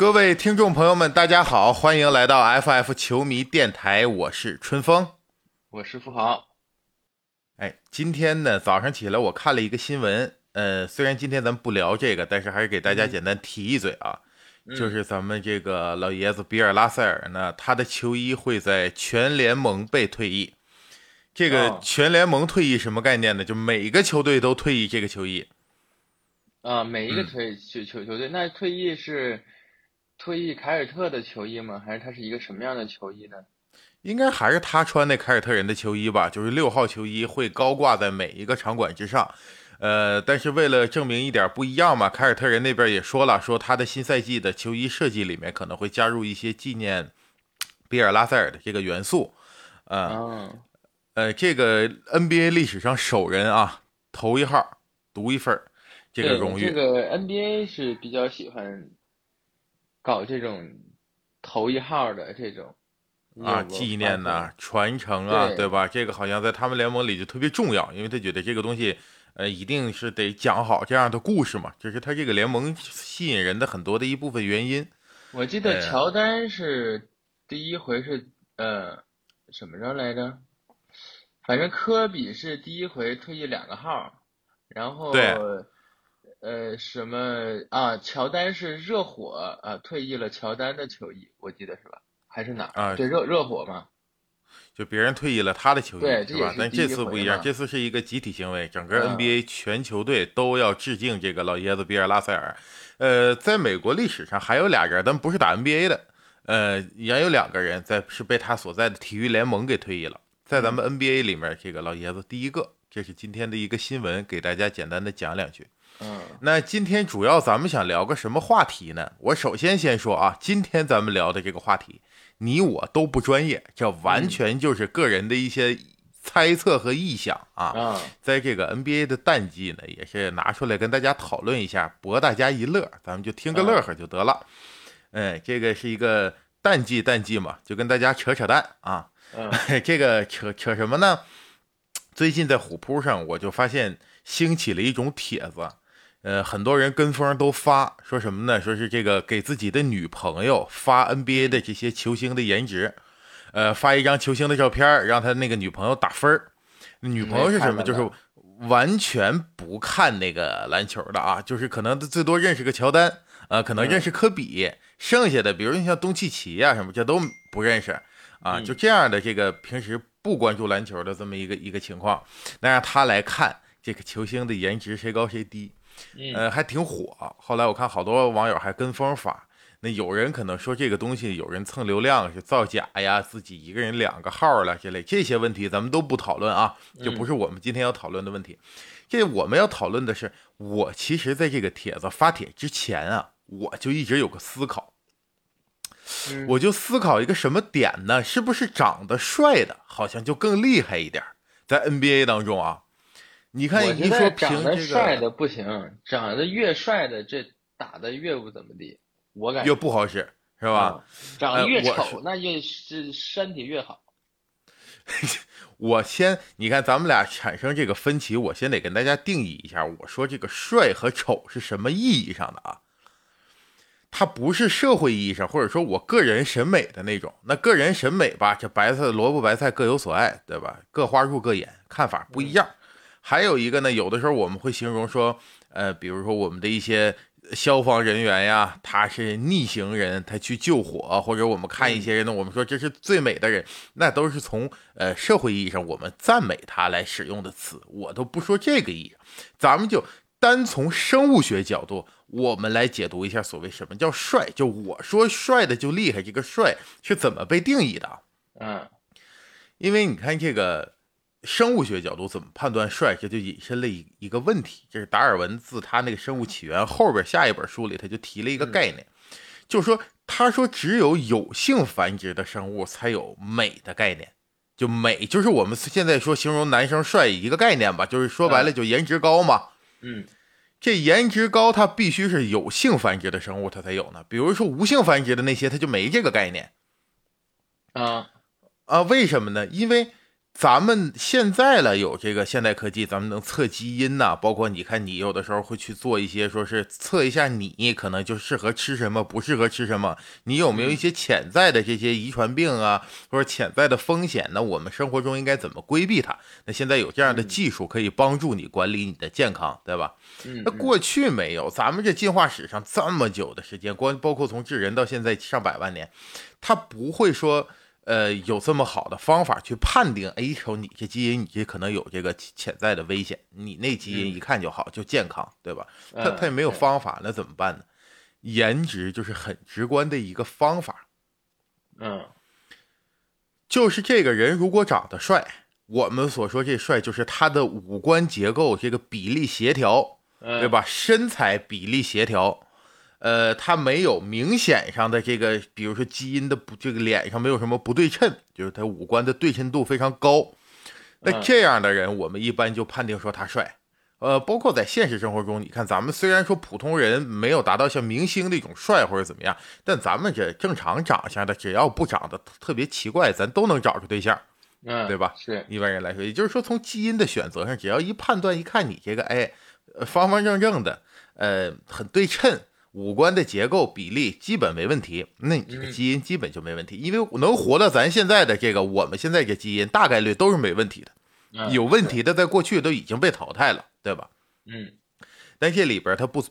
各位听众朋友们，大家好，欢迎来到 FF 球迷电台，我是春风，我是富豪。哎，今天呢早上起来我看了一个新闻，呃，虽然今天咱们不聊这个，但是还是给大家简单提一嘴啊，就是咱们这个老爷子比尔拉塞尔呢，他的球衣会在全联盟被退役。这个全联盟退役什么概念呢？就每个球队都退役这个球衣。啊，每一个退球球球队，那退役是退役凯尔特的球衣吗？还是他是一个什么样的球衣呢？应该还是他穿那凯尔特人的球衣吧，就是六号球衣会高挂在每一个场馆之上。呃，但是为了证明一点不一样嘛，凯尔特人那边也说了，说他的新赛季的球衣设计里面可能会加入一些纪念比尔拉塞尔的这个元素。啊，呃，这个 NBA 历史上首人啊，头一号独一份儿。这个荣誉，这个 NBA 是比较喜欢搞这种头一号的这种啊，纪念呐、传承啊，对吧？这个好像在他们联盟里就特别重要，因为他觉得这个东西，呃，一定是得讲好这样的故事嘛，这是他这个联盟吸引人的很多的一部分原因。我记得乔丹是第一回是呃什么着来着？反正科比是第一回退役两个号，然后对。呃，什么啊？乔丹是热火啊，退役了乔丹的球衣，我记得是吧？还是哪儿啊？对，热热火嘛，就别人退役了他的球衣，是吧？但这次不一样，这次是一个集体行为，整个 NBA 全球队都要致敬这个老爷子比尔拉塞尔。呃，在美国历史上还有俩人，但不是打 NBA 的，呃，也有两个人在是被他所在的体育联盟给退役了。在咱们 NBA 里面，这个老爷子第一个，这是今天的一个新闻，给大家简单的讲两句。嗯，那今天主要咱们想聊个什么话题呢？我首先先说啊，今天咱们聊的这个话题，你我都不专业，这完全就是个人的一些猜测和臆想啊。在这个 NBA 的淡季呢，也是拿出来跟大家讨论一下，博大家一乐，咱们就听个乐呵就得了。嗯，这个是一个淡季，淡季嘛，就跟大家扯扯淡啊。这个扯扯什么呢？最近在虎扑上，我就发现兴起了一种帖子。呃，很多人跟风都发说什么呢？说是这个给自己的女朋友发 NBA 的这些球星的颜值，呃，发一张球星的照片，让他那个女朋友打分儿。女朋友是什么？就是完全不看那个篮球的啊，就是可能最多认识个乔丹，呃，可能认识科比，剩下的比如你像东契奇啊什么，这都不认识啊。就这样的这个平时不关注篮球的这么一个一个情况，那让他来看这个球星的颜值谁高谁低。呃，还挺火。后来我看好多网友还跟风发，那有人可能说这个东西有人蹭流量是造假呀，自己一个人两个号了之类这些问题，咱们都不讨论啊，就不是我们今天要讨论的问题。这我们要讨论的是，我其实在这个帖子发帖之前啊，我就一直有个思考，我就思考一个什么点呢？是不是长得帅的，好像就更厉害一点，在 NBA 当中啊？你看，你说长得帅的不行，长得越帅的这打的越不怎么地，我感觉越不好使，是吧？长得越丑，那越是身体越好。我先，你看咱们俩产生这个分歧，我先得跟大家定义一下，我说这个帅和丑是什么意义上的啊？它不是社会意义上，或者说我个人审美的那种。那个人审美吧，这白菜萝卜白菜各有所爱，对吧？各花入各眼，看法不一样。还有一个呢，有的时候我们会形容说，呃，比如说我们的一些消防人员呀，他是逆行人，他去救火，或者我们看一些人呢，我们说这是最美的人，那都是从呃社会意义上我们赞美他来使用的词，我都不说这个意义，咱们就单从生物学角度，我们来解读一下所谓什么叫帅，就我说帅的就厉害，这个帅是怎么被定义的？嗯，因为你看这个。生物学角度怎么判断帅？这就引申了一一个问题，这是达尔文自他那个《生物起源》后边下一本书里，他就提了一个概念，就是说，他说只有有性繁殖的生物才有美的概念，就美就是我们现在说形容男生帅一个概念吧，就是说白了就颜值高嘛。嗯，这颜值高，它必须是有性繁殖的生物它才有呢，比如说无性繁殖的那些，它就没这个概念。啊啊，为什么呢？因为咱们现在了有这个现代科技，咱们能测基因呐，包括你看，你有的时候会去做一些，说是测一下你可能就适合吃什么，不适合吃什么，你有没有一些潜在的这些遗传病啊，或者潜在的风险？那我们生活中应该怎么规避它？那现在有这样的技术可以帮助你管理你的健康，对吧？那过去没有，咱们这进化史上这么久的时间，光包括从智人到现在上百万年，它不会说。呃，有这么好的方法去判定，哎，瞅你这基因，你这可能有这个潜在的危险，你那基因一看就好，就健康，对吧？他他也没有方法，那怎么办呢？颜值就是很直观的一个方法，嗯，就是这个人如果长得帅，我们所说这帅就是他的五官结构这个比例协调，对吧？身材比例协调。呃，他没有明显上的这个，比如说基因的不，这个脸上没有什么不对称，就是他五官的对称度非常高。那这样的人，我们一般就判定说他帅。呃，包括在现实生活中，你看咱们虽然说普通人没有达到像明星那种帅或者怎么样，但咱们这正常长相的，只要不长得特别奇怪，咱都能找出对象，嗯对吧？是一般人来说，也就是说从基因的选择上，只要一判断，一看你这个，哎，方方正正的，呃，很对称。五官的结构比例基本没问题，那你这个基因基本就没问题，因为能活到咱现在的这个，我们现在这基因大概率都是没问题的。有问题的在过去都已经被淘汰了，对吧？嗯。但这里边它不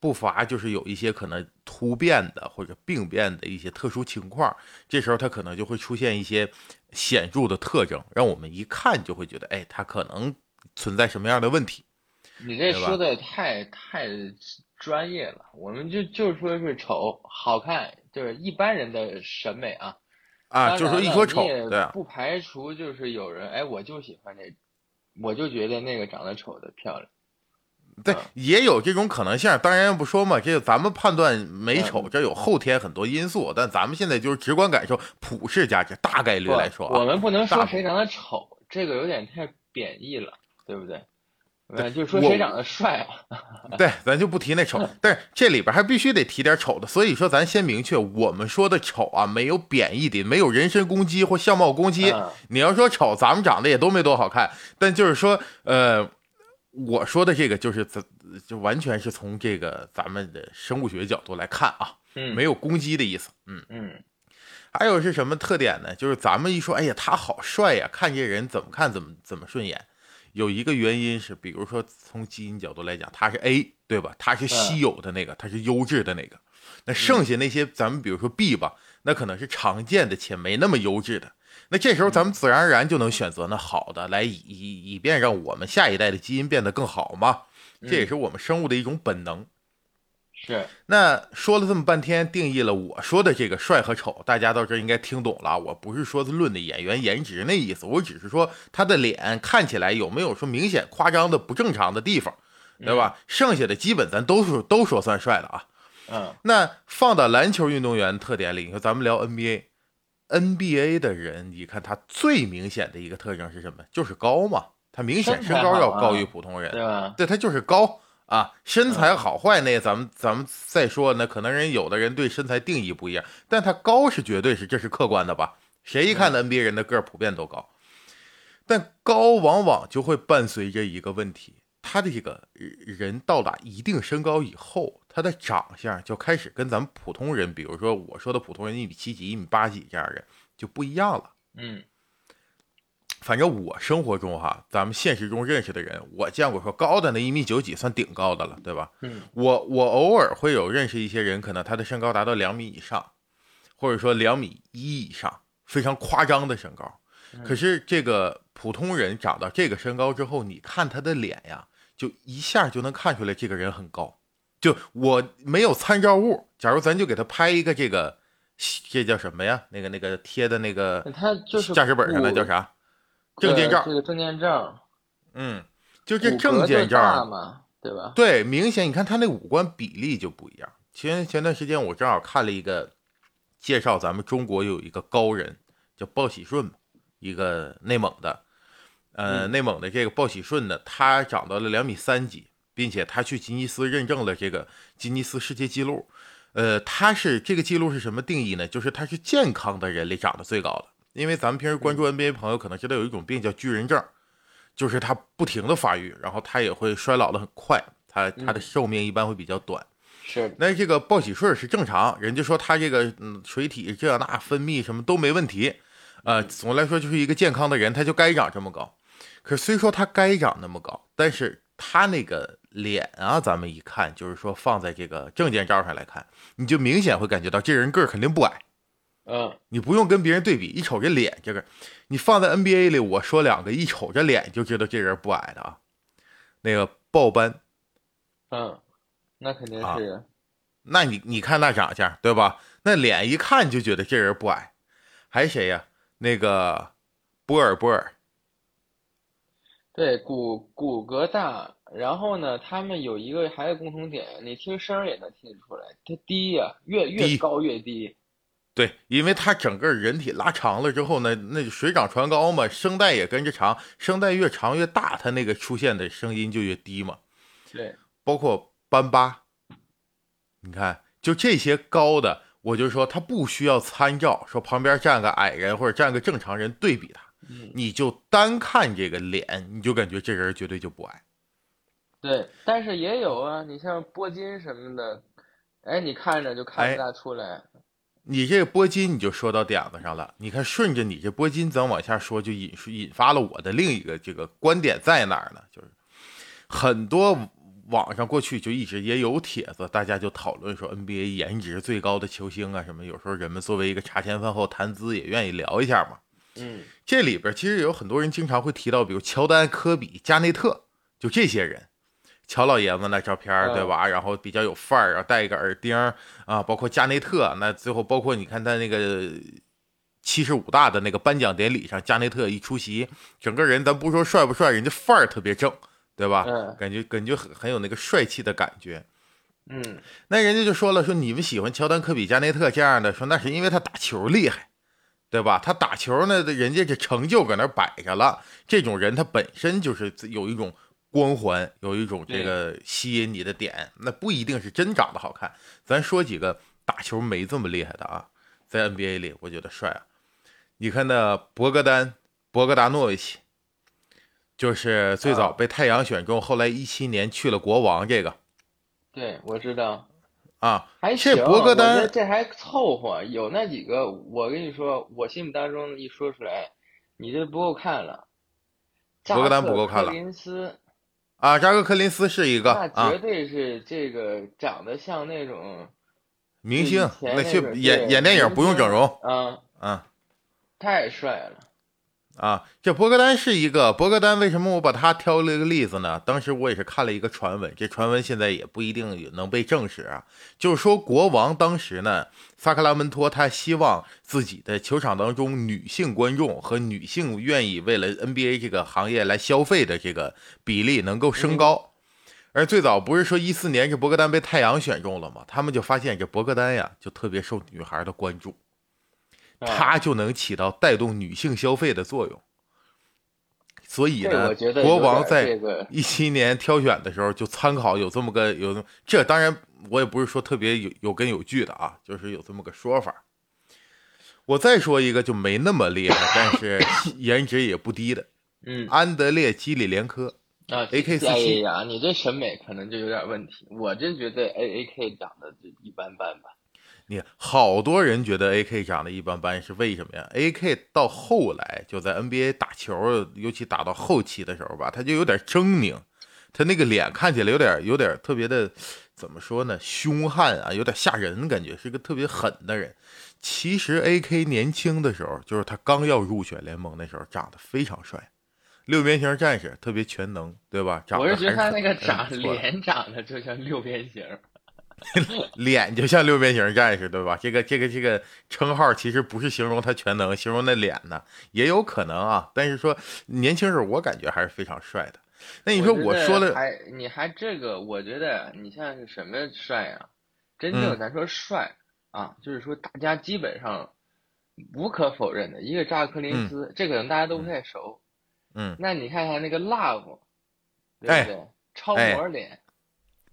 不乏就是有一些可能突变的或者病变的一些特殊情况，这时候它可能就会出现一些显著的特征，让我们一看就会觉得，哎，它可能存在什么样的问题？你这说的太太。专业了，我们就就说是丑好看，就是一般人的审美啊啊，就说一说丑，对，不排除就是有人哎，我就喜欢这，我就觉得那个长得丑的漂亮，对，也有这种可能性。当然不说嘛，这个咱们判断美丑，这有后天很多因素，但咱们现在就是直观感受，普世价值，大概率来说，我们不能说谁长得丑，这个有点太贬义了，对不对？对，就说谁长得帅啊？对，咱就不提那丑，但是这里边还必须得提点丑的。所以说，咱先明确，我们说的丑啊，没有贬义的，没有人身攻击或相貌攻击。你要说丑，咱们长得也都没多好看。但就是说，呃，我说的这个，就是咱就完全是从这个咱们的生物学角度来看啊，没有攻击的意思。嗯嗯。还有是什么特点呢？就是咱们一说，哎呀，他好帅呀，看这人怎么看怎么怎么顺眼。有一个原因是，比如说从基因角度来讲，它是 A，对吧？它是稀有的那个，它是优质的那个。那剩下那些，咱们比如说 B 吧，那可能是常见的且没那么优质的。那这时候咱们自然而然就能选择那好的，来以以以便让我们下一代的基因变得更好嘛。这也是我们生物的一种本能。是，那说了这么半天，定义了我说的这个帅和丑，大家到这应该听懂了。我不是说论的演员颜值那意思，我只是说他的脸看起来有没有说明显夸张的不正常的地方，对吧？剩下的基本咱都是都说算帅的啊。嗯，那放到篮球运动员特点里，你说咱们聊 NBA，NBA 的人，你看他最明显的一个特征是什么？就是高嘛，他明显身高要高于普通人，对吧？对他就是高。啊，身材好坏那咱们咱们再说，那可能人有的人对身材定义不一样，但他高是绝对是，这是客观的吧？谁一看 NBA 人的个儿普遍都高，但高往往就会伴随着一个问题，他的这个人到达一定身高以后，他的长相就开始跟咱们普通人，比如说我说的普通人一米七几、一米八几这样人就不一样了。嗯。反正我生活中哈，咱们现实中认识的人，我见过说高的那一米九几算顶高的了，对吧？嗯，我我偶尔会有认识一些人，可能他的身高达到两米以上，或者说两米一以上，非常夸张的身高。可是这个普通人长到这个身高之后，你看他的脸呀，就一下就能看出来这个人很高。就我没有参照物，假如咱就给他拍一个这个，这叫什么呀？那个那个贴的那个，他就是驾驶本上的叫啥？证件照，这个证件照，嗯，就这证件照嘛，对吧？对，明显你看他那五官比例就不一样。前前段时间我正好看了一个介绍，咱们中国有一个高人叫鲍喜顺，一个内蒙的，呃，内蒙的这个鲍喜顺呢，他长到了两米三几，并且他去吉尼斯认证了这个吉尼斯世界纪录。呃，他是这个记录是什么定义呢？就是他是健康的人里长得最高的。因为咱们平时关注 NBA 朋友可能知道有一种病叫巨人症，就是他不停的发育，然后他也会衰老的很快，他他的寿命一般会比较短。是，那这个报喜顺是正常，人家说他这个嗯水体这那分泌什么都没问题，呃，总的来说就是一个健康的人，他就该长这么高。可虽说他该长那么高，但是他那个脸啊，咱们一看就是说放在这个证件照上来看，你就明显会感觉到这人个儿肯定不矮。嗯，你不用跟别人对比，一瞅这脸，这个你放在 NBA 里，我说两个，一瞅这脸就知道这人不矮的啊。那个鲍班，嗯，那肯定是。那你你看那长相，对吧？那脸一看就觉得这人不矮。还谁呀？那个波尔波尔。对，骨骨骼大，然后呢，他们有一个还有共同点，你听声也能听得出来，他低呀，越越高越低。对，因为他整个人体拉长了之后呢，那水涨船高嘛，声带也跟着长，声带越长越大，他那个出现的声音就越低嘛。对，包括班巴，你看，就这些高的，我就说他不需要参照，说旁边站个矮人或者站个正常人对比他，你就单看这个脸，你就感觉这人绝对就不矮。对，但是也有啊，你像波金什么的，哎，你看着就看不大出来。你这个波金你就说到点子上了，你看顺着你这波金咱往下说，就引引发了我的另一个这个观点在哪儿呢？就是很多网上过去就一直也有帖子，大家就讨论说 NBA 颜值最高的球星啊什么，有时候人们作为一个茶前饭后谈资也愿意聊一下嘛。嗯，这里边其实有很多人经常会提到，比如乔丹、科比、加内特，就这些人。乔老爷子那照片对吧？然后比较有范儿，然后戴一个耳钉啊，包括加内特，那最后包括你看他那个七十五大的那个颁奖典礼上，加内特一出席，整个人咱不说帅不帅，人家范儿特别正，对吧？感觉感觉很很有那个帅气的感觉。嗯，那人家就说了，说你们喜欢乔丹、科比、加内特这样的，说那是因为他打球厉害，对吧？他打球呢，人家这成就搁那摆着了，这种人他本身就是有一种。光环有一种这个吸引你的点，那不一定是真长得好看。咱说几个打球没这么厉害的啊，在 NBA 里我觉得帅啊。你看那博格丹，博格达诺维奇，就是最早被太阳选中，后来一七年去了国王。这个，对，我知道啊，还行，博格丹这还凑合。有那几个，我跟你说，我心目当中一说出来，你这不够看了。博格丹不够看了。林斯。啊，扎克·柯林斯是一个，那绝对是这个长得像那种明星，那去演演电影不用整容，啊啊，太帅了。啊，这博格丹是一个博格丹，为什么我把他挑了一个例子呢？当时我也是看了一个传闻，这传闻现在也不一定能被证实啊。就是说，国王当时呢，萨克拉门托他希望自己的球场当中女性观众和女性愿意为了 NBA 这个行业来消费的这个比例能够升高。而最早不是说一四年这博格丹被太阳选中了吗？他们就发现这博格丹呀，就特别受女孩的关注。它就能起到带动女性消费的作用，所以呢，国王在一七年挑选的时候就参考有这么个有这，当然我也不是说特别有有根有据的啊，就是有这么个说法。我再说一个就没那么厉害，但是颜值也不低的，嗯，安德烈基里连科啊，AK 四七。呀，你这审美可能就有点问题，我真觉得 AAK 长得就一般般吧。你好多人觉得 AK 长得一般般，是为什么呀？AK 到后来就在 NBA 打球，尤其打到后期的时候吧，他就有点狰狞，他那个脸看起来有点有点特别的，怎么说呢？凶悍啊，有点吓人，感觉是个特别狠的人。其实 AK 年轻的时候，就是他刚要入选联盟那时候，长得非常帅，六边形战士，特别全能，对吧？我是觉得他那个长脸长得就像六边形。脸就像六边形战士，对吧？这个这个这个称号其实不是形容他全能，形容那脸呢也有可能啊。但是说年轻时候，我感觉还是非常帅的。那你说我说的，还你还这个？我觉得你像是什么帅啊？真正咱说帅啊，就是说大家基本上无可否认的一个扎克林斯，这可能大家都不太熟。嗯，那你看看那个 Love，对不对？超模脸，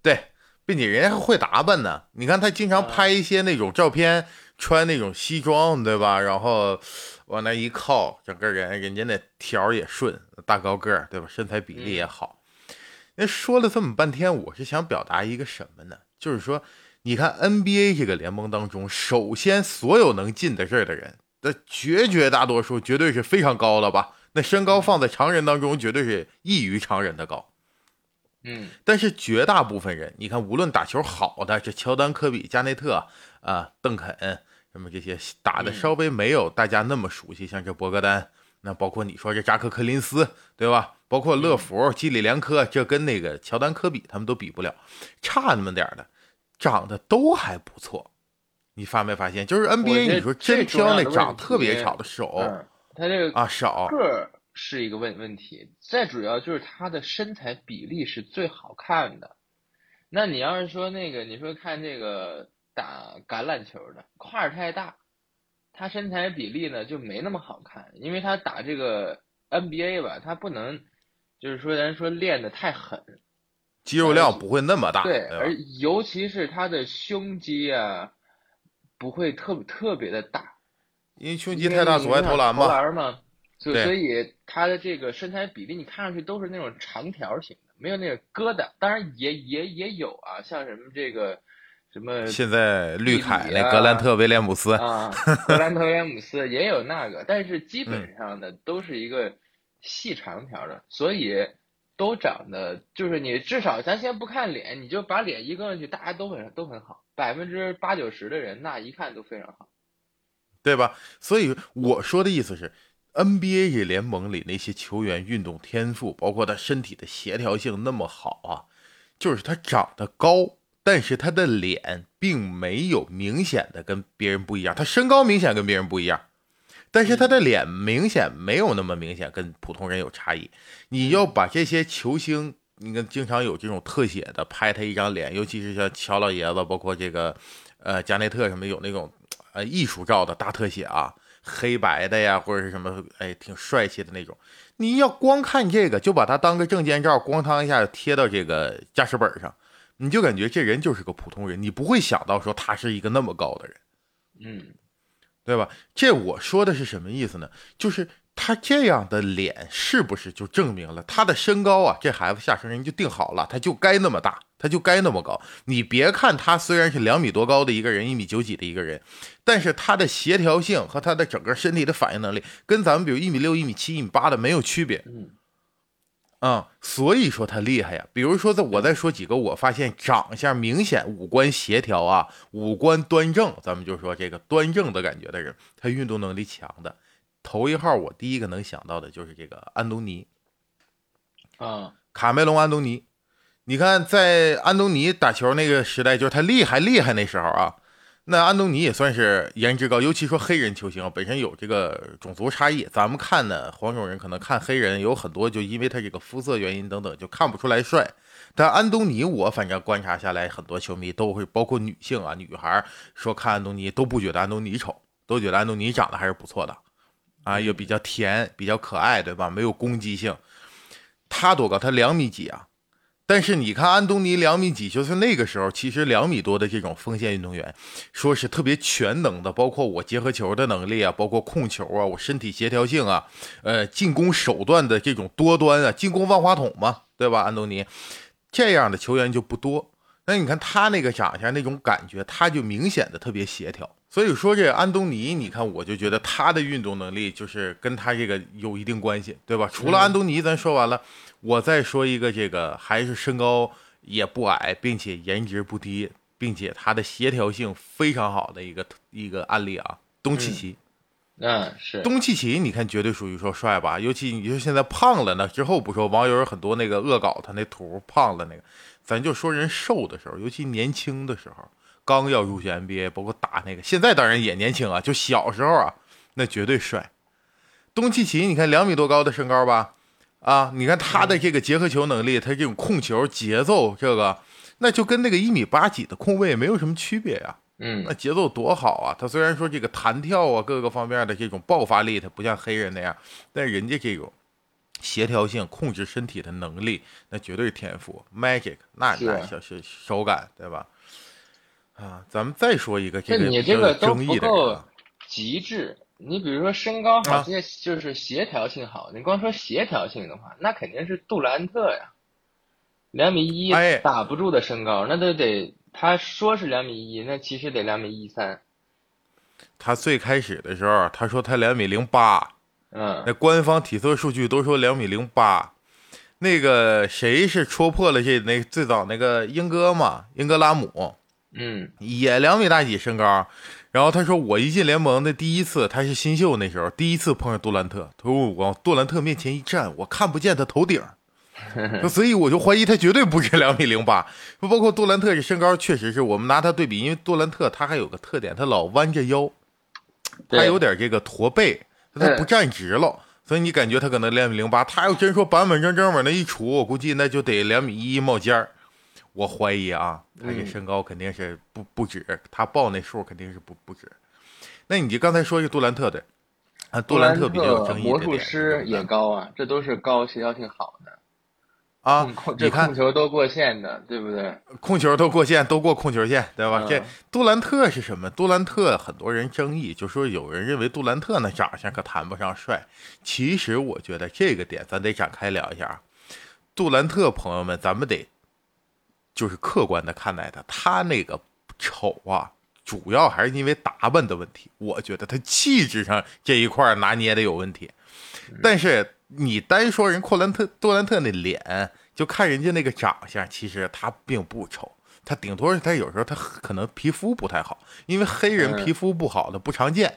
对。并且人家还会打扮呢，你看他经常拍一些那种照片，穿那种西装，对吧？然后往那一靠，整个人人家那条儿也顺，大高个儿，对吧？身材比例也好。那说了这么半天，我是想表达一个什么呢？就是说，你看 NBA 这个联盟当中，首先所有能进的这儿的人的绝绝大多数，绝对是非常高了吧？那身高放在常人当中，绝对是异于常人的高。嗯但是绝大部分人，你看，无论打球好的，这乔丹、科比、加内特啊、邓肯什么这些打的嗯稍微没有大家那么熟悉，像这博格丹，那包括你说这扎克·科林斯，对吧？包括乐福、基里连科，这跟那个乔丹、科比他们都比不了，差那么点儿的，长得都还不错。你发没发现？就是 NBA，你说真挑那长问特别题少的手嗯，他这个啊少，是一个问问题，再主要就是他的身材比例是最好看的。那你要是说那个，你说看这个打橄榄球的块儿太大，他身材比例呢就没那么好看，因为他打这个 NBA 吧，他不能就是说咱说练的太狠，肌肉量不会那么大，对，吧而尤其是他的胸肌啊，不会特特别的大。因为胸肌太大，阻碍投篮投。篮嘛，所对所以他的这个身材比例，你看上去都是那种长条型的，没有那个疙瘩。当然也也也有啊，像什么这个什么现在绿凯那格兰特威廉姆斯，啊，格兰特威廉姆斯 也有那个，但是基嗯本上的都是一个细长条的，所以都长得就是你至少咱先不看脸，你就把脸一搁上去，大家都很都很好，百分之八九十的人那一看都非常好。对吧？所以我说的意思是，NBA 这联盟里那些球员运动天赋，包括他身体的协调性那么好啊，就是他长得高，但是他的脸并没有明显的跟别人不一样，他身高明显跟别人不一样。但是他的脸明显没有那么明显，跟普通人有差异。你要把这些球星，你看经常有这种特写的拍他一张脸，尤其是像乔老爷子，包括这个呃加内特什么有那种呃艺术照的大特写啊，黑白的呀，或者是什么哎挺帅气的那种。你要光看这个，就把它当个证件照，咣当一下贴到这个驾驶本上，你就感觉这人就是个普通人，你不会想到说他是一个那么高的人。嗯对吧？这我说的是什么意思呢？就是他这样的脸，是不是就证明了他的身高啊？这孩子下生人就定好了，他就该那么大，他就该那么高。你别看他虽然是两米多高的一个人，一米九几的一个人，但是他的协调性和他的整个身体的反应能力，跟咱们比如一米六、一米七、一米八的没有区别。嗯啊、所以说他厉害呀。比如说，在我再说几个，我发现长相明显、五官协调啊、五官端正，咱们就说这个端正的感觉的人，他运动能力强的。头一号，我第一个能想到的就是这个安东尼，啊卡梅隆·安东尼。你看，在安东尼打球那个时代，就是他厉害厉害那时候啊，那安东尼也算是颜值高，尤其说黑人球星啊本身有这个种族差异。咱们看呢，黄种人可能看黑人有很多，就因为他这个肤色原因等等，就看不出来帅。但安东尼，我反正观察下来，很多球迷都会，包括女性啊、女孩说看安东尼都不觉得安东尼丑，都觉得安东尼长得还是不错的，啊，又比较甜，比较可爱，对吧？没有攻击性。他多高？他两米几啊？但是你看安东尼两米几，就是那个时候，其实两米多的这种锋线运动员，说是特别全能的，包括我结合球的能力啊，包括控球啊，我身体协调性啊，呃，进攻手段的这种多端啊，进攻万花筒嘛，对吧？安东尼这样的球员就不多。那你看他那个长相那种感觉，他就明显的特别协调。所以说这安东尼，你看我就觉得他的运动能力就是跟他这个有一定关系，对吧？除了安东尼，咱说完了，我再说一个这个还是身高也不矮，并且颜值不低，并且他的协调性非常好的一个一个案例啊，东契奇。嗯是东契奇，你看绝对属于说帅吧？尤其你说现在胖了呢，之后不说网友有很多那个恶搞他那图胖了那个，咱就说人瘦的时候，尤其年轻的时候，刚要入选 NBA，包括打那个，现在当然也年轻啊，就小时候啊，那绝对帅。东契奇，你看两米多高的身高吧，啊，你看他的这个结合球能力，他这种控球节奏，这个那就跟那个一米八几的控卫没有什么区别呀、嗯那节奏多好啊！他虽然说这个弹跳啊，各个方面的这种爆发力，他不像黑人那样，但人家这种协调性、控制身体的能力，那绝对是天赋，magic，那那小小手感，对吧？啊，咱们再说一个这个你这个都争议的人不够啊，极致，你比如说身高好，啊这些就是协调性好。你光说协调性的话，那肯定是杜兰特呀，两米一哎打不住的身高，那都得他说是两米一，那其实得两米一三。他最开始的时候，他说他两米零八，嗯那官方体测数据都说两米零八。那个谁是戳破了这那最早那个英哥嘛，英格拉姆嗯也两米大几身高。然后他说我一进联盟的第一次，他是新秀那时候第一次碰上杜兰特，他说我往杜兰特面前一站，我看不见他头顶，所以我就怀疑他绝对不是两米零八。包括杜兰特这身高，确实是我们拿他对比，因为杜兰特他还有个特点，他老弯着腰，他有点这个驼背，他不站直了，所以你感觉他可能两米零八。他要真说板板正正往那一杵，我估计那就得两米一冒尖儿。我怀疑啊，他这嗯身高肯定是不不止，他报那数肯定是不不止。那你就刚才说是杜兰特的，啊，杜兰特比较有争议的魔术师也高啊，这都是高协调性好的。啊你看控球都过线的，对不对？控球都过线，都过控球线，对吧？嗯这杜兰特是什么？杜兰特很多人争议，就说有人认为杜兰特那长相可谈不上帅。其实我觉得这个点咱得展开聊一下啊。杜兰特朋友们，咱们得就是客观的看待他，他那个丑啊，主要还是因为打扮的问题。我觉得他气质上这一块拿捏的有问题。但是你单说人库兰特杜兰特那脸，就看人家那个长相，其实他并不丑，他顶多是他有时候他可能皮肤不太好，因为黑人嗯皮肤不好的不常见，知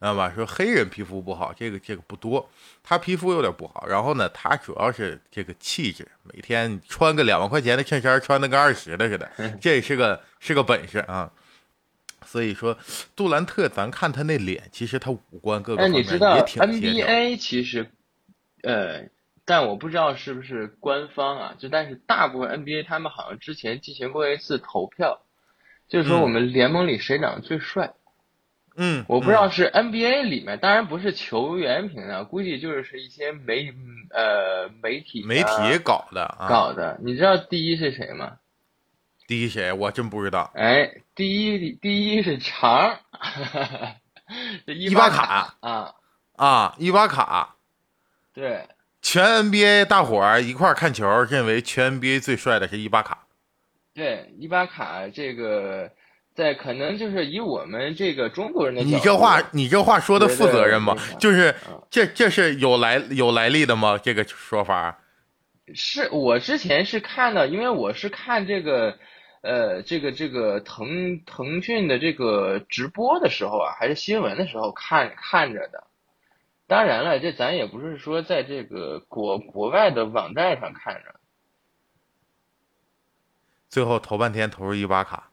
道吧？说黑人皮肤不好，这个这个不多，他皮肤有点不好。然后呢，他主要是这个气质，每天穿个两万块钱的衬衫，穿的跟二十的似的，这是个是个本事啊。所以说，杜兰特，咱看他那脸，其实他五官各个哎，方面你知道也挺协调。NBA 其实，呃，但我不知道是不是官方啊，就但是大部分 NBA 他们好像之前进行过一次投票，就是说嗯我们联盟里谁长得最帅。嗯，我不知道是 NBA 里面，当然不是球员评的，估计就是一些媒呃媒体、媒体搞的啊。搞的。你知道第一是谁吗？第一谁？我真不知道。哎，第一第一是长，这伊伊巴卡卡啊，啊，伊巴卡，对，全 NBA 大伙儿一块儿看球，认为全 NBA 最帅的是伊巴卡。对，伊巴卡这个，在可能就是以我们这个中国人的你这话，你这话说的负责任吗对对对？就是嗯这这是有来有来历的吗？这个说法？是我之前是看到，因为我是看这个，呃，这个这个腾腾讯的这个直播的时候啊，还是新闻的时候看看着的。当然了，这咱也不是说在这个国国外的网站上看着，最后投半天投入一巴卡，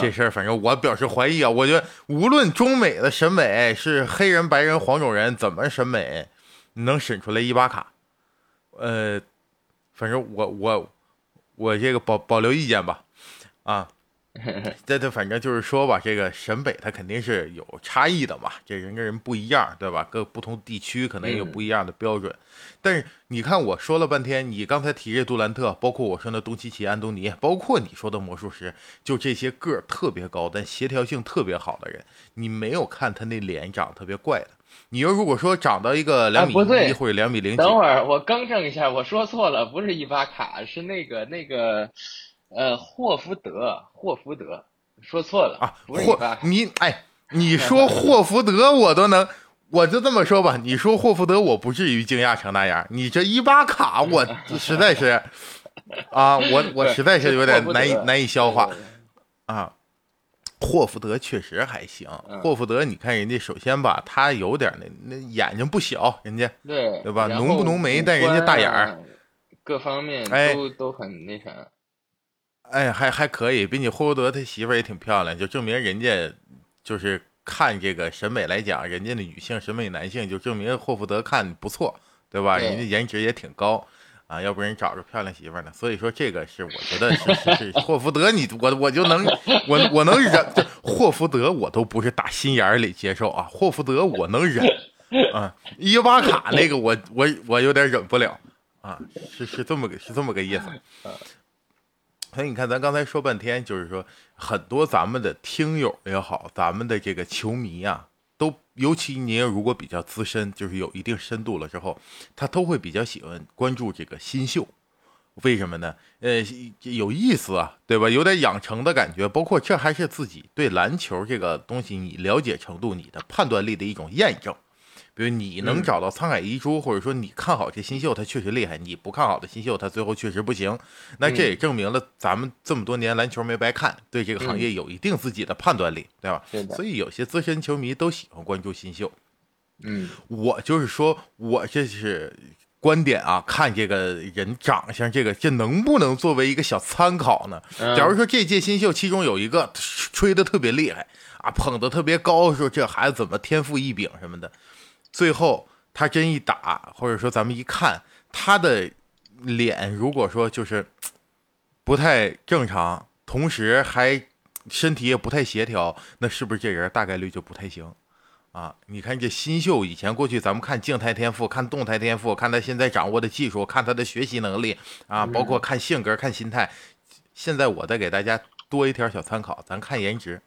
这事儿反正我表示怀疑啊。我觉得无论中美的审美是黑人、白人、黄种人怎么审美，能审出来伊巴卡，呃，反正我我我这个保保留意见吧，啊，这这反正就是说吧，这个审美它肯定是有差异的嘛，这人跟人不一样，对吧？各不同地区可能也有不一样的标准。但是你看，我说了半天，你刚才提这杜兰特，包括我说那东契奇、安东尼，包括你说的魔术师，就这些个儿特别高但协调性特别好的人，你没有看他那脸长特别怪的。你要如果说长到一个两米一或者两米零几，等会儿我更正一下，我说错了，不是伊巴卡，是那个那个，呃，霍福德，霍福德，说错了啊，霍你哎，你说 霍福德我都能，我就这么说吧，你说霍福德我不至于惊讶成那样，你这伊巴卡 我实在是啊，我 我实在是有点难以难以消化啊。霍福德确实还行，嗯霍福德你看人家首先吧，他有点那那眼睛不小，人家对对吧浓不浓眉但人家大眼儿啊，各方面哎都都很那啥。哎还还可以，比你霍福德他媳妇儿也挺漂亮，就证明人家就是看这个审美来讲，人家的女性审美男性就证明霍福德看不错，对吧？对人家颜值也挺高啊，要不然找着漂亮媳妇儿呢。所以说这个是我觉得是是是霍福德你，我我就能我我能忍，这霍福德我都不是打心眼里接受啊，霍福德我能忍啊，伊巴卡那个我我我有点忍不了啊，是是这么个是这么个意思。所以你看，咱刚才说半天，就是说很多咱们的听友也好，咱们的这个球迷啊，都尤其您如果比较资深，就是有一定深度了之后，他都会比较喜欢关注这个新秀。为什么呢？呃，有意思啊，对吧？有点养成的感觉。包括这还是自己对篮球这个东西你了解程度、你的判断力的一种验证。比如你能找到沧海遗珠，或者说你看好这新秀，他确实厉害；你不看好的新秀，他最后确实不行。那这也证明了咱们这么多年篮球没白看，对这个行业有一定自己的判断力，对吧？所以有些资深球迷都喜欢关注新秀。嗯，我就是说我这是。观点啊，看这个人长相，这个这能不能作为一个小参考呢？假如说这届新秀其中有一个吹的特别厉害啊，捧得特别高，说这孩子怎么天赋异禀什么的，最后他真一打，或者说咱们一看他的脸，如果说就是不太正常，同时还身体也不太协调，那是不是这人大概率就不太行？啊，你看这新秀，以前过去咱们看静态天赋，看动态天赋，看他现在掌握的技术，看他的学习能力啊，包括看性格、看心态。现在我再给大家多一条小参考，咱看颜值，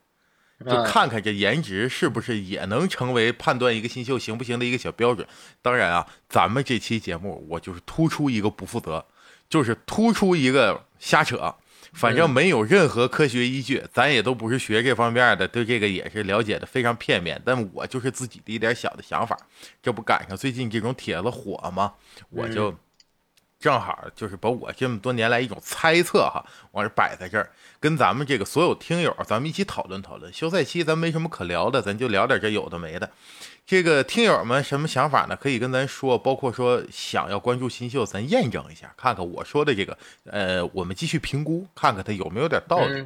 就看看这颜值是不是也能成为判断一个新秀行不行的一个小标准。当然啊，咱们这期节目我就是突出一个不负责，就是突出一个瞎扯。反正没有任何科学依据，咱也都不是学这方面的，对这个也是了解的非常片面。但我就是自己的一点小的想法，这不赶上最近这种帖子火吗？我就正好就是把我这么多年来一种猜测哈，往这摆在这儿，跟咱们这个所有听友咱们一起讨论讨论。休赛期咱没什么可聊的，咱就聊点这有的没的。这个听友们什么想法呢？可以跟咱说，包括说想要关注新秀，咱验证一下，看看我说的这个，呃，我们继续评估，看看他有没有点道理。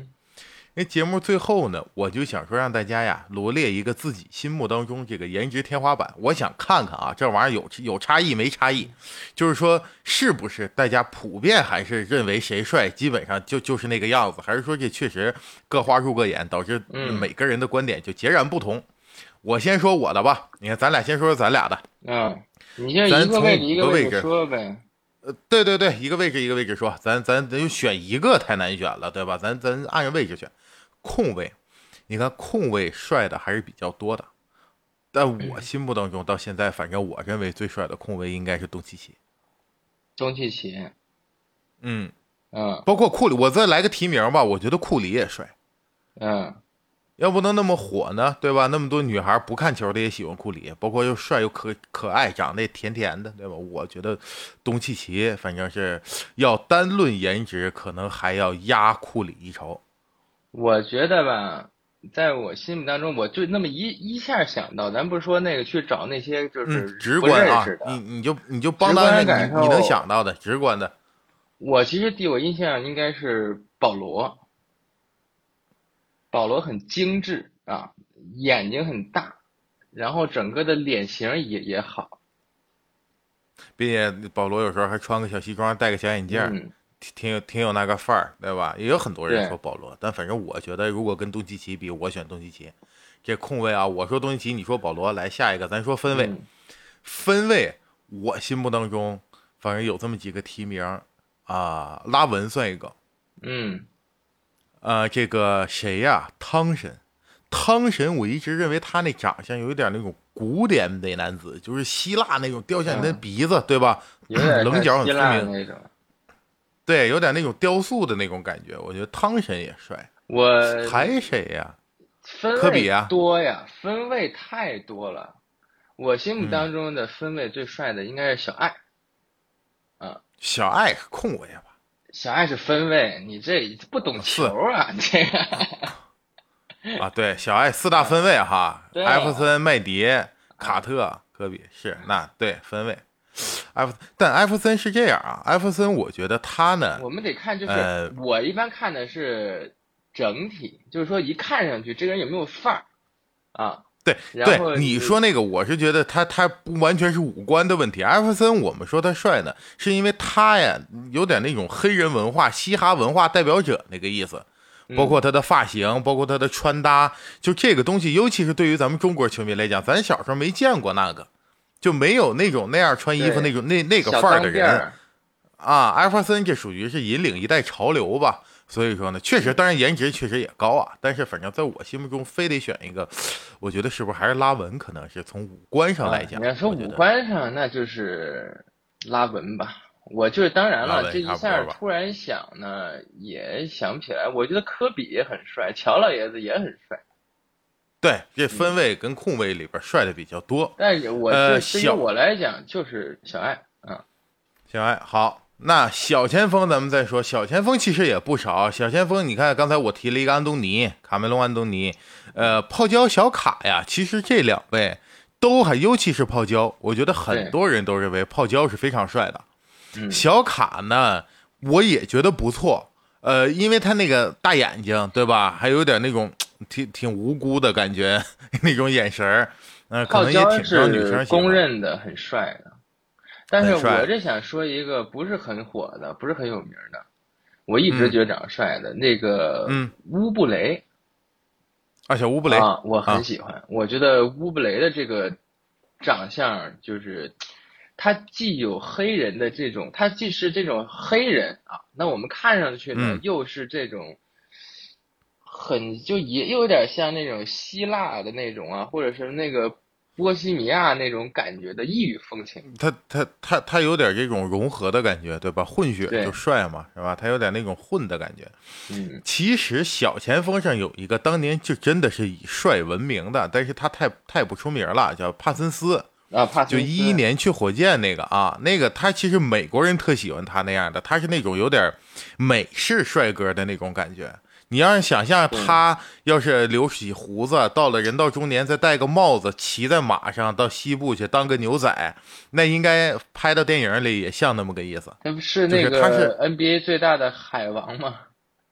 那节目最后呢，我就想说让大家呀罗列一个自己心目当中这个颜值天花板，我想看看啊，这玩意儿有有差异没差异？就是说是不是大家普遍还是认为谁帅，基本上就就是那个样子，还是说这确实各花入各眼，导致每个人的观点就截然不同？我先说我的吧，你看，咱俩先说说咱俩的。嗯，你先一个位置一个位置说呗。呃，对对对，一个位置一个位置说，咱咱咱就选一个太难选了，对吧？咱咱按着位置选。控卫，你看控卫帅的还是比较多的，但我心目当中到现在，反正我认为最帅的控卫应该是东契奇。东契奇。嗯嗯，包括库里，我再来个提名吧，我觉得库里也帅。嗯。要不能那么火呢，对吧？那么多女孩不看球的也喜欢库里，包括又帅又可可爱，长得也甜甜的，对吧？我觉得东契奇反正是要单论颜值，可能还要压库里一筹。我觉得吧，在我心目当中，我就那么一一下想到，咱不是说那个去找那些就是直观啊，你你就你就帮他你你能想到的直观的。我其实第我印象应该是保罗。保罗很精致啊，眼睛很大，然后整个的脸型也也好，并且保罗有时候还穿个小西装，戴个小眼镜，挺挺有挺有那个范儿，对吧？也有很多人说保罗，但反正我觉得，如果跟东契奇比，我选东契奇。这控卫啊，我说东契奇，你说保罗，来下一个，咱说分位，分位，我心目当中反正有这么几个提名啊，拉文算一个，嗯。呃，这个谁呀？汤神，汤神，我一直认为他那长相有一点那种古典美男子，就是希腊那种雕像，那鼻子对吧？棱角很分明，对，有点那种雕塑的那种感觉。我觉得汤神也帅。我还谁呀？科比啊，多呀，分位太多了。我心目当中的分位最帅的应该是小爱。啊，小爱控卫吧。小爱是分位，你这不懂球啊？这个啊，对，小爱四大分位哈，艾弗森、麦迪、卡特、科比是那对分位。艾弗但艾弗森是这样啊，艾弗森我觉得他呢，我们得看就是我一般看的是整体，就是说一看上去这个人有没有范儿啊。对对，你说那个，我是觉得他他不完全是五官的问题。艾弗森，我们说他帅呢，是因为他呀有点那种黑人文化、嘻哈文化代表者那个意思，包括他的发型，包括他的穿搭，就这个东西，尤其是对于咱们中国球迷来讲，咱小时候没见过那个，就没有那种那样穿衣服那种那那个范儿的人啊。艾弗森这属于是引领一代潮流吧。所以说呢，确实，当然颜值确实也高啊，但是反正在我心目中，非得选一个，我觉得是不是还是拉文？可能是从五官上来讲，你要说五官上，那就是拉文吧。我就是当然了，这一下突然想呢，也想不起来。我觉得科比也很帅，乔老爷子也很帅。对，这分位跟控位里边帅的比较多。但是，我对于我来讲，就是小爱啊，小爱好。那小前锋咱们再说，小前锋其实也不少。小前锋，你看刚才我提了一个安东尼，卡梅隆安东尼，呃，泡椒小卡呀。其实这两位都还，尤其是泡椒，我觉得很多人都认为泡椒是非常帅的。小卡呢，我也觉得不错。呃，因为他那个大眼睛，对吧？还有点那种挺挺无辜的感觉，那种眼神儿，嗯，可能也挺让女生公认的很帅的。但是我这想说一个不是很火的，不是很有名的，我一直觉得长得帅的那个，嗯，乌布雷，啊，小乌布雷啊，我很喜欢。我觉得乌布雷的这个长相，就是他既有黑人的这种，他既是这种黑人啊，那我们看上去呢，又是这种很就也又有点像那种希腊的那种啊，或者是那个。波西米亚那种感觉的异域风情，他他他他有点这种融合的感觉，对吧？混血就帅嘛，是吧？他有点那种混的感觉。嗯，其实小前锋上有一个当年就真的是以帅闻名的，但是他太太不出名了，叫帕森斯啊，帕就一一年去火箭那个啊，那个他其实美国人特喜欢他那样的，他是那种有点美式帅哥的那种感觉。你要是想象他要是留起胡子，到了人到中年再戴个帽子，骑在马上到西部去当个牛仔，那应该拍到电影里也像那么个意思。那不是那个他是 NBA 最大的海王吗？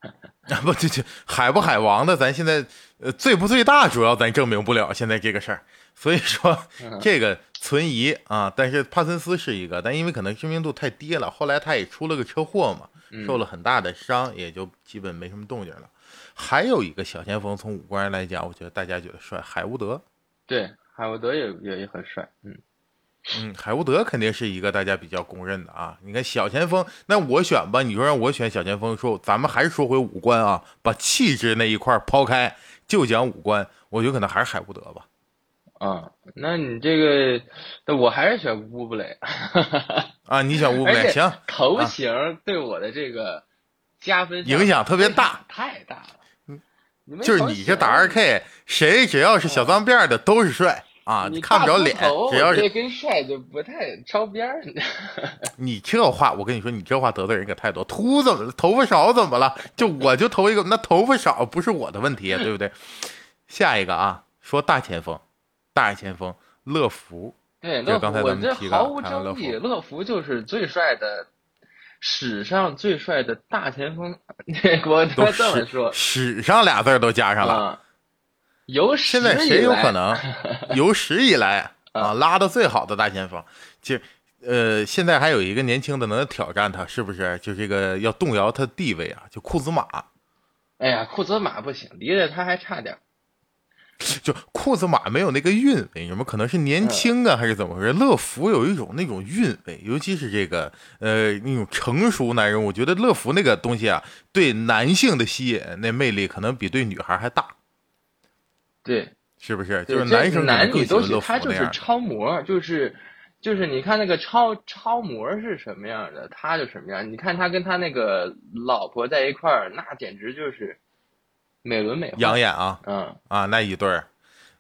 啊不，这这海不海王的，咱现在呃最不最大，主要咱证明不了现在这个事儿。所以说这个存疑啊。但是帕森斯是一个，但因为可能知名度太低了，后来他也出了个车祸嘛。受了很大的伤，也就基本没什么动静了。还有一个小前锋，从五官来讲，我觉得大家觉得帅，海沃德。对，海沃德也也也很帅。嗯嗯，海沃德肯定是一个大家比较公认的啊。你看小前锋，那我选吧。你说让我选小前锋，说咱们还是说回五官啊，把气质那一块抛开，就讲五官，我觉得可能还是海沃德吧。啊，那你这个，我还是选乌布雷。啊，你选乌布雷行？头型对我的这个加分影响特别大，太大了。嗯，就是你这打二 K，谁只要是小脏辫的都是帅啊！你看不着脸，只要是跟帅就不太超边儿。你这话，我跟你说，你这话得罪人可太多。秃怎么了？头发少怎么了？就我就头一个，那头发少不是我的问题，对不对？下一个啊，说大前锋。大前锋乐福，对乐福，我这毫无争议，乐福就是最帅的，史上最帅的大前锋。我都这么说，史上俩字都加上了。有现在谁有可能 有史以来啊拉的最好的大前锋？就呃，现在还有一个年轻的能挑战他，是不是？就这个要动摇他地位啊？就库兹马。哎呀，库兹马不行，离着他还差点。就库兹马没有那个韵味，什么可能是年轻啊，还是怎么回事？乐福有一种那种韵味，尤其是这个呃那种成熟男人，我觉得乐福那个东西啊，对男性的吸引那魅力可能比对女孩还大。对，是不是？就是男生男女都是他就是超模，就是就是你看那个超超模是什么样的，他就什么样。你看他跟他那个老婆在一块儿，那简直就是。美轮美奂，养眼啊，嗯啊，那一对儿，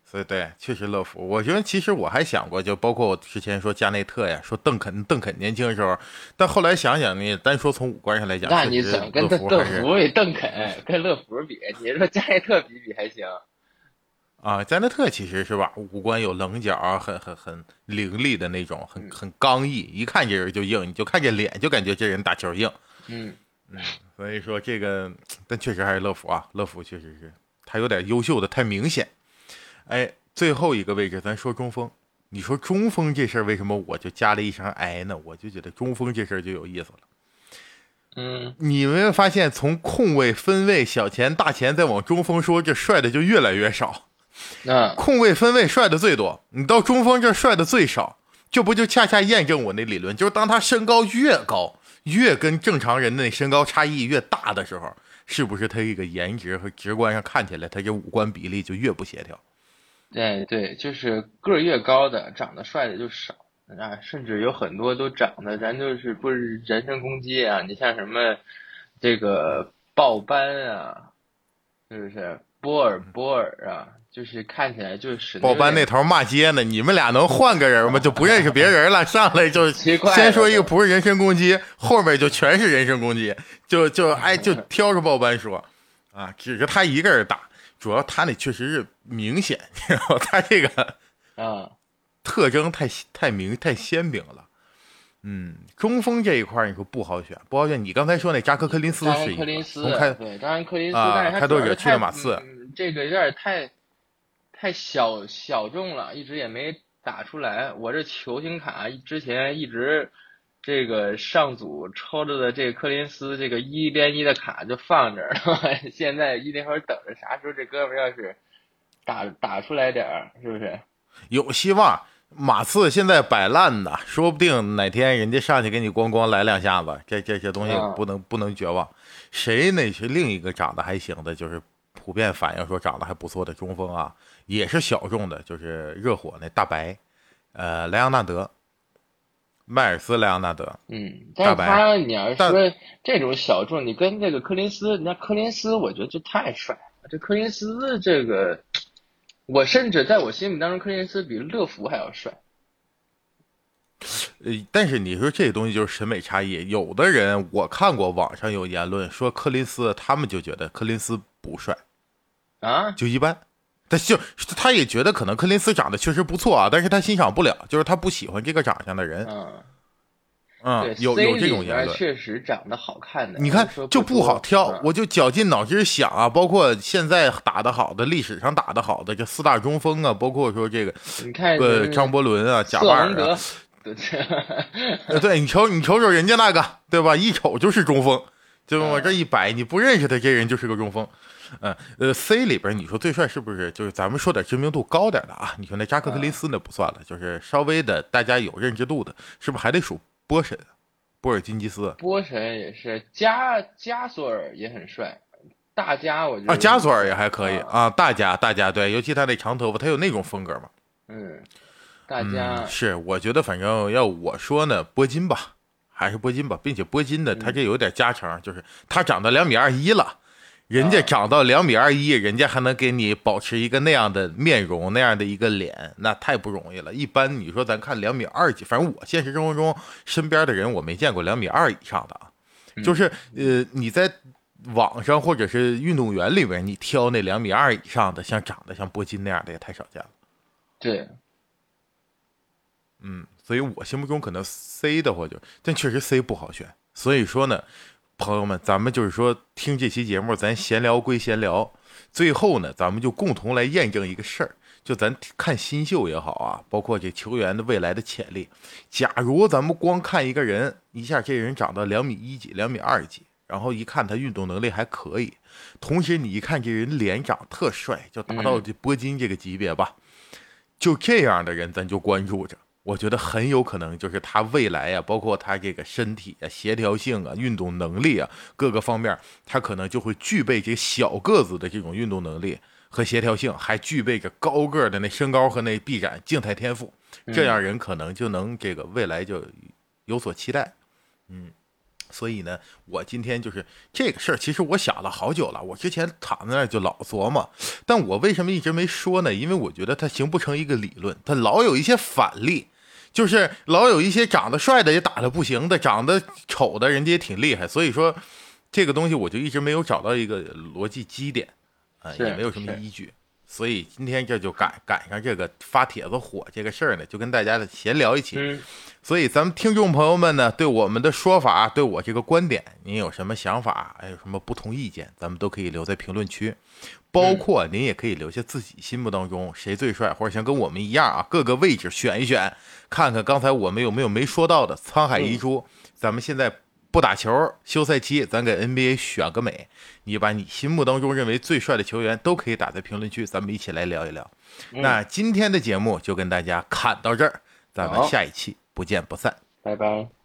所以对，确实乐福。我觉得其实我还想过，就包括我之前说加内特呀，说邓肯，邓肯年轻的时候，但后来想想呢，单说从五官上来讲，那你怎么跟邓邓福比邓肯跟乐福比？你说加内特比比还行啊？加内特其实是吧，五官有棱角，很很很凌厉的那种，很很刚毅，一看这人就硬，你就看这脸就感觉这人打球硬，嗯。嗯，所以说这个，但确实还是乐福啊，乐福确实是他有点优秀的太明显。哎，最后一个位置咱说中锋，你说中锋这事儿为什么我就加了一声哎呢？我就觉得中锋这事儿就有意思了。嗯，你没有发现从控卫、分位、小前、大前再往中锋说，这帅的就越来越少。那控卫、分位帅的最多，你到中锋这帅的最少，这不就恰恰验证我那理论？就是当他身高越高。越跟正常人的身高差异越大的时候，是不是他这个颜值和直观上看起来，他这五官比例就越不协调？对对，就是个儿越高的，长得帅的就少啊，甚至有很多都长得咱就是不是人身攻击啊，你像什么这个豹斑啊，是不是波尔波尔啊？就是看起来就是报班那头骂街呢，你们俩能换个人吗？就不认识别人了，上来就先说一个不是人身攻击，后面就全是人身攻击，就就哎就挑着报班说，啊，指着他一个人打，主要他那确实是明显，然后他这个啊 特征太太明太鲜明了，嗯，中锋这一块你说不好选，不好选。你刚才说那扎克科林斯是克林斯，开对，扎克科林斯，啊，开拓者去了马刺，这个有点太。太小小众了，一直也没打出来。我这球星卡之前一直这个上组抽着的这个柯林斯这个一边一的卡就放这儿，现在一那会儿等着啥时候这哥们要是打打出来点儿，是不是？有希望。马刺现在摆烂呢，说不定哪天人家上去给你咣咣来两下子。这这些东西不能不能绝望。谁那是另一个长得还行的，就是普遍反映说长得还不错的中锋啊。也是小众的，就是热火那大白，呃，莱昂纳德，迈尔斯莱昂纳德，嗯，但是他你要说这种小众，你跟那个柯林斯，你看柯林斯，我觉得这太帅了。这柯林斯这个，我甚至在我心目当中，柯林斯比乐福还要帅。呃，但是你说这东西就是审美差异，有的人我看过网上有言论说柯林斯，他们就觉得柯林斯不帅，啊，就一般。他就他也觉得可能柯林斯长得确实不错啊，但是他欣赏不了，就是他不喜欢这个长相的人。嗯，嗯，有有这种言论。确实长得好看的，你看就不好挑，我就绞尽脑汁想啊，包括现在打得好的、历史上打得好的这四大中锋啊，包括说这个，你看呃张伯伦啊、贾巴尔啊，对，你瞅你瞅瞅人家那个，对吧？一瞅就是中锋，就往这一摆，你不认识他这人就是个中锋。嗯，呃，C 里边你说最帅是不是？就是咱们说点知名度高点的啊？你说那扎克·克林斯那不算了，就是稍微的大家有认知度的，是不是还得数波神？波尔津吉斯？波神也是，加加索尔也很帅，大家我觉得啊，加索尔也还可以啊，大家大家对，尤其他那长头发，他有那种风格嘛。嗯，大加是，我觉得反正要我说呢，铂金吧，还是铂金吧，并且铂金的他这有点加成，就是他长到两米二一了。人家长到两米二一，人家还能给你保持一个那样的面容，那样的一个脸，那太不容易了。一般你说咱看两米二几，反正我现实生活中身边的人我没见过两米二以上的啊。就是呃，你在网上或者是运动员里边，你挑那两米二以上的，像长得像铂金那样的也太少见了。对，嗯，所以我心目中可能 C 的话就，但确实 C 不好选。所以说呢。朋友们，咱们就是说听这期节目，咱闲聊归闲聊，最后呢，咱们就共同来验证一个事儿，就咱看新秀也好啊，包括这球员的未来的潜力。假如咱们光看一个人，一下这人长到两米一几、两米二几，然后一看他运动能力还可以，同时你一看这人脸长特帅，就达到这铂金这个级别吧，就这样的人咱就关注着。我觉得很有可能就是他未来呀，包括他这个身体啊、协调性啊、运动能力啊各个方面，他可能就会具备这小个子的这种运动能力和协调性，还具备着高个的那身高和那臂展静态天赋，这样人可能就能这个未来就有所期待，嗯。所以呢，我今天就是这个事儿，其实我想了好久了。我之前躺在那儿就老琢磨，但我为什么一直没说呢？因为我觉得它形不成一个理论，它老有一些反例，就是老有一些长得帅的也打的不行的，长得丑的人家也挺厉害。所以说，这个东西我就一直没有找到一个逻辑基点，啊，也没有什么依据。所以今天这就赶赶上这个发帖子火这个事儿呢，就跟大家闲聊一起。所以咱们听众朋友们呢，对我们的说法，对我这个观点，您有什么想法，还有什么不同意见，咱们都可以留在评论区。包括您也可以留下自己心目当中谁最帅，或者想跟我们一样啊，各个位置选一选，看看刚才我们有没有没说到的沧海遗珠。咱们现在。不打球，休赛期咱给 NBA 选个美。你把你心目当中认为最帅的球员都可以打在评论区，咱们一起来聊一聊。那今天的节目就跟大家侃到这儿，咱们下一期不见不散，拜拜。